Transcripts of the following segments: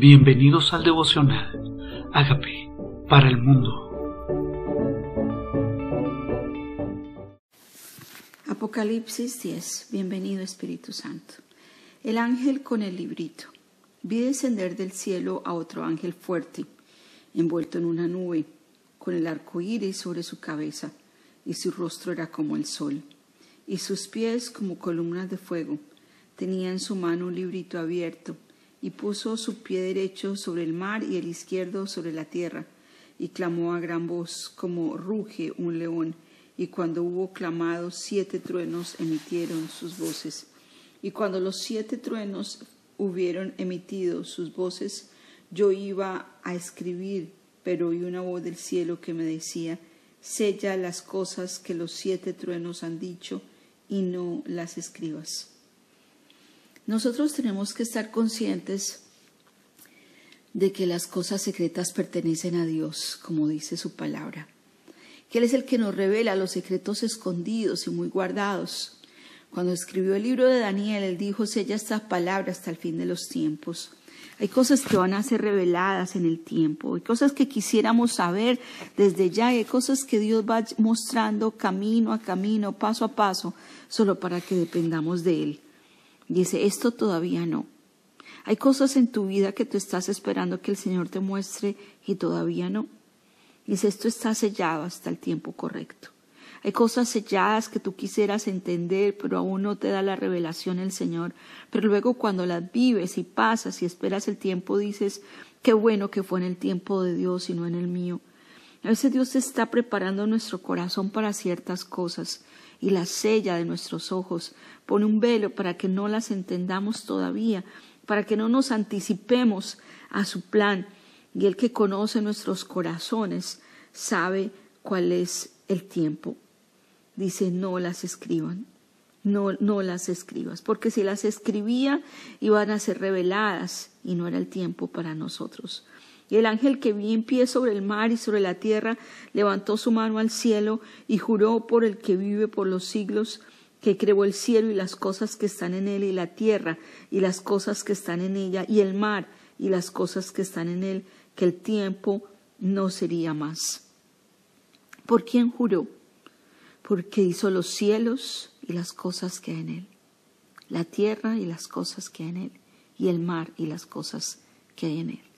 Bienvenidos al devocional. Hágame para el mundo. Apocalipsis 10. Bienvenido Espíritu Santo. El ángel con el librito. Vi descender del cielo a otro ángel fuerte, envuelto en una nube, con el arco iris sobre su cabeza, y su rostro era como el sol, y sus pies como columnas de fuego. Tenía en su mano un librito abierto y puso su pie derecho sobre el mar y el izquierdo sobre la tierra, y clamó a gran voz como ruge un león, y cuando hubo clamado siete truenos emitieron sus voces. Y cuando los siete truenos hubieron emitido sus voces, yo iba a escribir, pero oí una voz del cielo que me decía, sella las cosas que los siete truenos han dicho y no las escribas. Nosotros tenemos que estar conscientes de que las cosas secretas pertenecen a Dios, como dice su palabra, que Él es el que nos revela los secretos escondidos y muy guardados. Cuando escribió el libro de Daniel, Él dijo, sella estas palabras hasta el fin de los tiempos. Hay cosas que van a ser reveladas en el tiempo, hay cosas que quisiéramos saber desde ya, hay cosas que Dios va mostrando camino a camino, paso a paso, solo para que dependamos de Él. Dice, esto todavía no. Hay cosas en tu vida que tú estás esperando que el Señor te muestre y todavía no. Dice, esto está sellado hasta el tiempo correcto. Hay cosas selladas que tú quisieras entender, pero aún no te da la revelación el Señor. Pero luego cuando las vives y pasas y esperas el tiempo, dices, qué bueno que fue en el tiempo de Dios y no en el mío. A veces Dios está preparando nuestro corazón para ciertas cosas y la sella de nuestros ojos, pone un velo para que no las entendamos todavía, para que no nos anticipemos a su plan. Y el que conoce nuestros corazones sabe cuál es el tiempo. Dice, no las escriban, no, no las escribas, porque si las escribía iban a ser reveladas y no era el tiempo para nosotros. Y el ángel que vi en pie sobre el mar y sobre la tierra levantó su mano al cielo y juró por el que vive por los siglos, que creó el cielo y las cosas que están en él y la tierra y las cosas que están en ella y el mar y las cosas que están en él, que el tiempo no sería más. ¿Por quién juró? Porque hizo los cielos y las cosas que hay en él, la tierra y las cosas que hay en él, y el mar y las cosas que hay en él.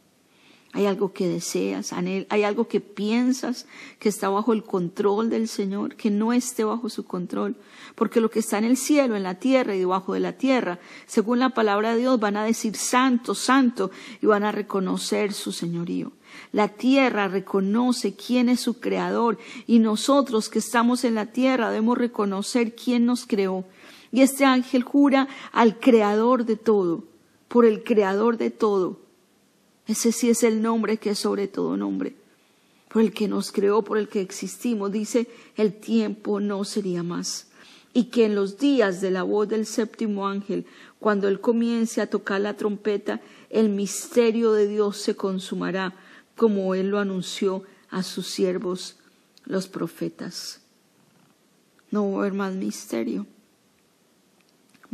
Hay algo que deseas, hay algo que piensas que está bajo el control del Señor, que no esté bajo su control, porque lo que está en el cielo, en la tierra y debajo de la tierra, según la palabra de Dios, van a decir santo, santo y van a reconocer su señorío. La tierra reconoce quién es su creador y nosotros que estamos en la tierra debemos reconocer quién nos creó. Y este ángel jura al creador de todo, por el creador de todo ese sí es el nombre que es sobre todo nombre. Por el que nos creó, por el que existimos. Dice, el tiempo no sería más. Y que en los días de la voz del séptimo ángel, cuando él comience a tocar la trompeta, el misterio de Dios se consumará, como él lo anunció a sus siervos, los profetas. No va a haber más misterio.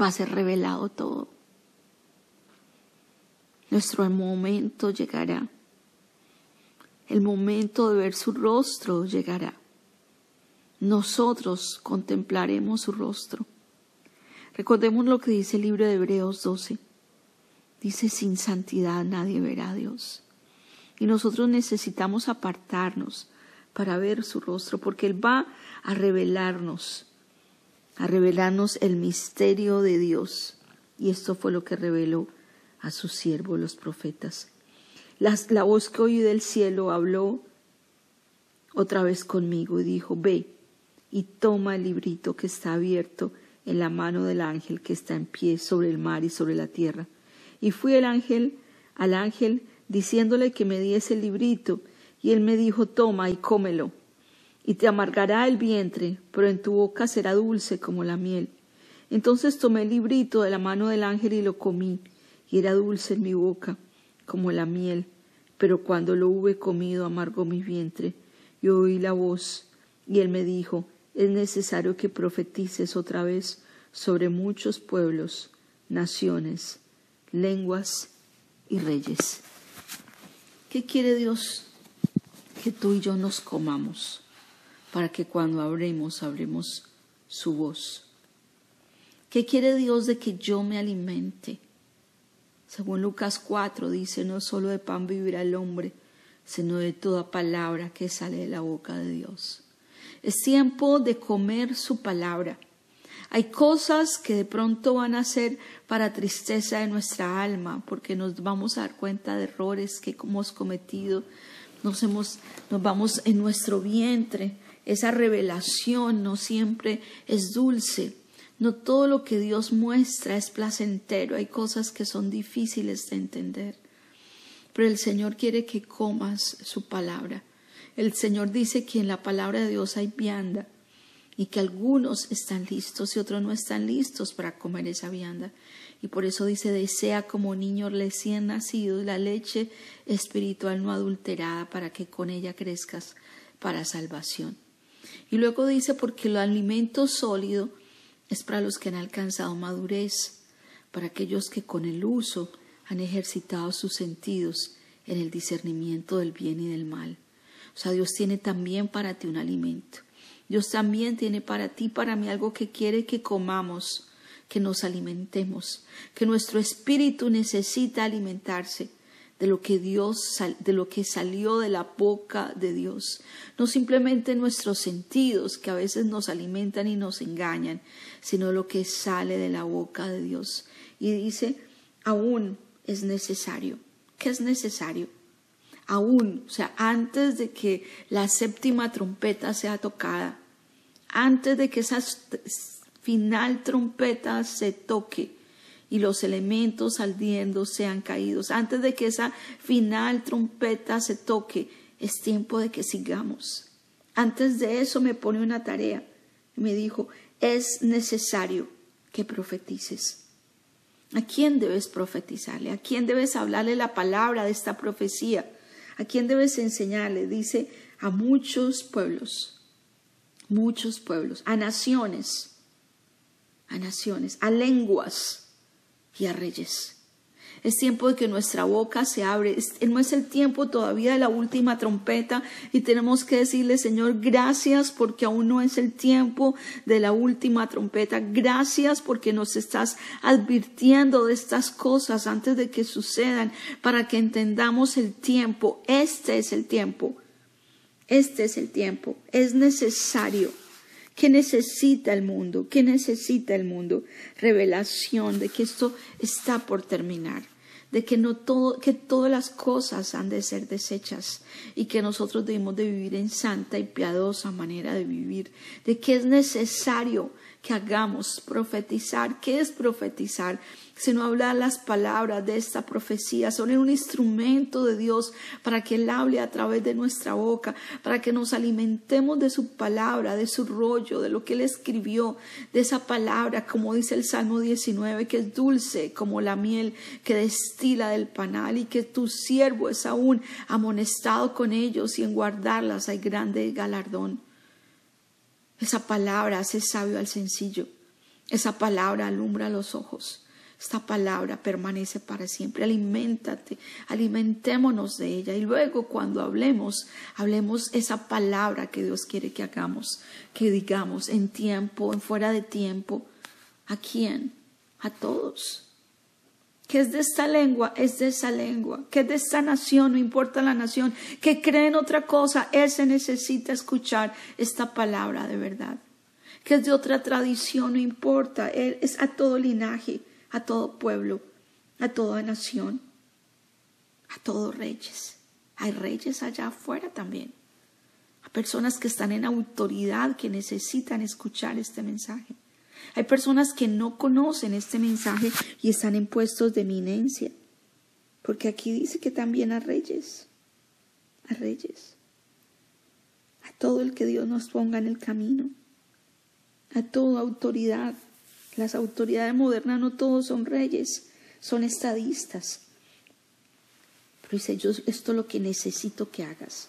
Va a ser revelado todo. Nuestro momento llegará. El momento de ver su rostro llegará. Nosotros contemplaremos su rostro. Recordemos lo que dice el libro de Hebreos 12. Dice, sin santidad nadie verá a Dios. Y nosotros necesitamos apartarnos para ver su rostro, porque Él va a revelarnos, a revelarnos el misterio de Dios. Y esto fue lo que reveló a sus siervos los profetas. la voz que oí del cielo habló otra vez conmigo y dijo, ve y toma el librito que está abierto en la mano del ángel que está en pie sobre el mar y sobre la tierra. Y fui el ángel al ángel diciéndole que me diese el librito, y él me dijo, toma y cómelo, y te amargará el vientre, pero en tu boca será dulce como la miel. Entonces tomé el librito de la mano del ángel y lo comí, y era dulce en mi boca como la miel, pero cuando lo hube comido amargó mi vientre. Y oí la voz, y él me dijo, es necesario que profetices otra vez sobre muchos pueblos, naciones, lenguas y reyes. ¿Qué quiere Dios? Que tú y yo nos comamos para que cuando hablemos, hablemos su voz. ¿Qué quiere Dios de que yo me alimente? Según Lucas 4 dice, no solo de pan vivirá el hombre, sino de toda palabra que sale de la boca de Dios. Es tiempo de comer su palabra. Hay cosas que de pronto van a ser para tristeza de nuestra alma, porque nos vamos a dar cuenta de errores que hemos cometido, nos, hemos, nos vamos en nuestro vientre. Esa revelación no siempre es dulce. No todo lo que Dios muestra es placentero. Hay cosas que son difíciles de entender. Pero el Señor quiere que comas su palabra. El Señor dice que en la palabra de Dios hay vianda y que algunos están listos y otros no están listos para comer esa vianda. Y por eso dice, desea como niño recién nacido la leche espiritual no adulterada para que con ella crezcas para salvación. Y luego dice, porque el alimento sólido es para los que han alcanzado madurez, para aquellos que con el uso han ejercitado sus sentidos en el discernimiento del bien y del mal. O sea, Dios tiene también para ti un alimento. Dios también tiene para ti, para mí, algo que quiere que comamos, que nos alimentemos, que nuestro espíritu necesita alimentarse de lo que Dios, de lo que salió de la boca de Dios. No simplemente nuestros sentidos que a veces nos alimentan y nos engañan, sino lo que sale de la boca de Dios. Y dice, aún es necesario. ¿Qué es necesario? aún, o sea, antes de que la séptima trompeta sea tocada, antes de que esa final trompeta se toque y los elementos ardiendo sean caídos, antes de que esa final trompeta se toque, es tiempo de que sigamos. Antes de eso me pone una tarea me dijo, es necesario que profetices. ¿A quién debes profetizarle? ¿A quién debes hablarle la palabra de esta profecía? ¿A quién debes enseñarle? Dice a muchos pueblos, muchos pueblos, a naciones, a naciones, a lenguas y a reyes. Es tiempo de que nuestra boca se abre. No es el tiempo todavía de la última trompeta y tenemos que decirle, Señor, gracias porque aún no es el tiempo de la última trompeta. Gracias porque nos estás advirtiendo de estas cosas antes de que sucedan para que entendamos el tiempo. Este es el tiempo. Este es el tiempo. Es necesario. ¿Qué necesita el mundo? ¿Qué necesita el mundo? Revelación de que esto está por terminar de que no todo, que todas las cosas han de ser desechas y que nosotros debemos de vivir en santa y piadosa manera de vivir, de que es necesario que hagamos profetizar. ¿Qué es profetizar? Sino hablar las palabras de esta profecía. Son un instrumento de Dios para que Él hable a través de nuestra boca, para que nos alimentemos de su palabra, de su rollo, de lo que Él escribió, de esa palabra, como dice el Salmo 19, que es dulce como la miel que destila del panal y que tu siervo es aún amonestado con ellos y en guardarlas hay grande galardón. Esa palabra hace sabio al sencillo. Esa palabra alumbra los ojos. Esta palabra permanece para siempre. Aliméntate, alimentémonos de ella. Y luego cuando hablemos, hablemos esa palabra que Dios quiere que hagamos, que digamos en tiempo, en fuera de tiempo. ¿A quién? A todos. ¿Qué es de esta lengua? Es de esa lengua. ¿Qué es de esta nación? No importa la nación. ¿Qué cree en otra cosa? Ese necesita escuchar esta palabra de verdad. ¿Qué es de otra tradición? No importa. Él es a todo linaje a todo pueblo, a toda nación, a todos reyes. Hay reyes allá afuera también, a personas que están en autoridad, que necesitan escuchar este mensaje. Hay personas que no conocen este mensaje y están en puestos de eminencia, porque aquí dice que también a reyes, a reyes, a todo el que Dios nos ponga en el camino, a toda autoridad, las autoridades modernas no todos son reyes, son estadistas. Pero dice, yo esto es lo que necesito que hagas.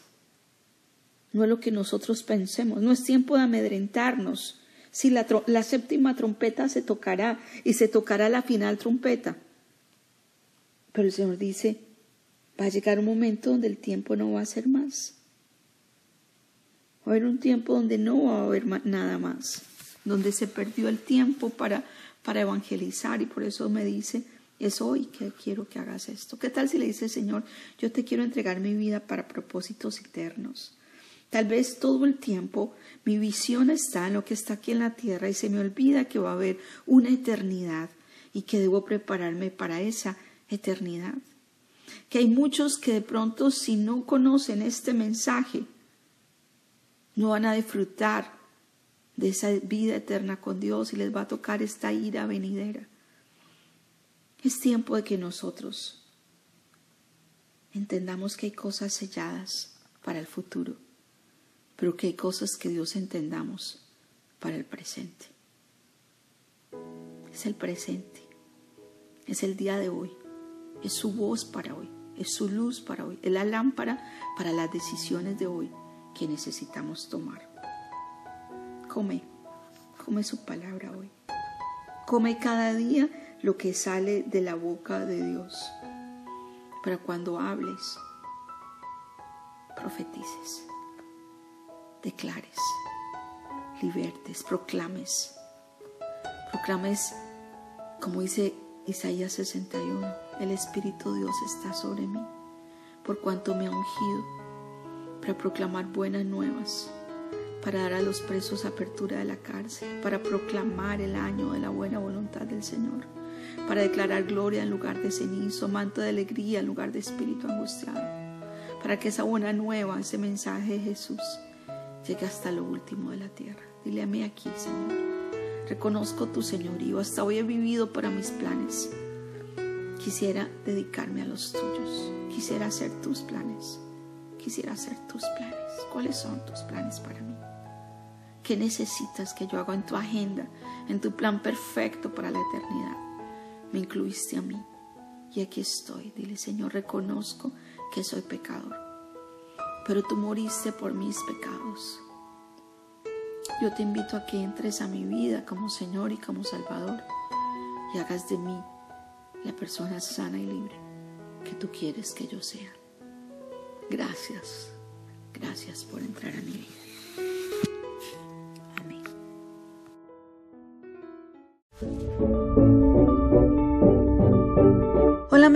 No es lo que nosotros pensemos. No es tiempo de amedrentarnos. Si la, la séptima trompeta se tocará y se tocará la final trompeta. Pero el Señor dice, Va a llegar un momento donde el tiempo no va a ser más. Va a haber un tiempo donde no va a haber nada más, donde se perdió el tiempo para, para evangelizar y por eso me dice, es hoy que quiero que hagas esto. ¿Qué tal si le dice, Señor, yo te quiero entregar mi vida para propósitos eternos? Tal vez todo el tiempo mi visión está en lo que está aquí en la tierra y se me olvida que va a haber una eternidad y que debo prepararme para esa eternidad. Que hay muchos que de pronto si no conocen este mensaje, no van a disfrutar de esa vida eterna con Dios y les va a tocar esta ira venidera. Es tiempo de que nosotros entendamos que hay cosas selladas para el futuro, pero que hay cosas que Dios entendamos para el presente. Es el presente, es el día de hoy, es su voz para hoy, es su luz para hoy, es la lámpara para las decisiones de hoy que necesitamos tomar. Come, come su palabra hoy. Come cada día lo que sale de la boca de Dios. Para cuando hables, profetices, declares, libertes, proclames. Proclames, como dice Isaías 61, el Espíritu Dios está sobre mí, por cuanto me ha ungido para proclamar buenas nuevas, para dar a los presos apertura de la cárcel, para proclamar el año de la buena voluntad del Señor para declarar gloria en lugar de cenizo, manto de alegría en lugar de espíritu angustiado, para que esa buena nueva, ese mensaje de Jesús, llegue hasta lo último de la tierra. Dile a mí aquí, Señor. Reconozco tu señorío, hasta hoy he vivido para mis planes. Quisiera dedicarme a los tuyos, quisiera hacer tus planes, quisiera hacer tus planes. ¿Cuáles son tus planes para mí? ¿Qué necesitas que yo haga en tu agenda, en tu plan perfecto para la eternidad? me incluiste a mí. Y aquí estoy. Dile, Señor, reconozco que soy pecador. Pero tú moriste por mis pecados. Yo te invito a que entres a mi vida como Señor y como Salvador y hagas de mí la persona sana y libre que tú quieres que yo sea. Gracias, gracias por entrar a mi vida.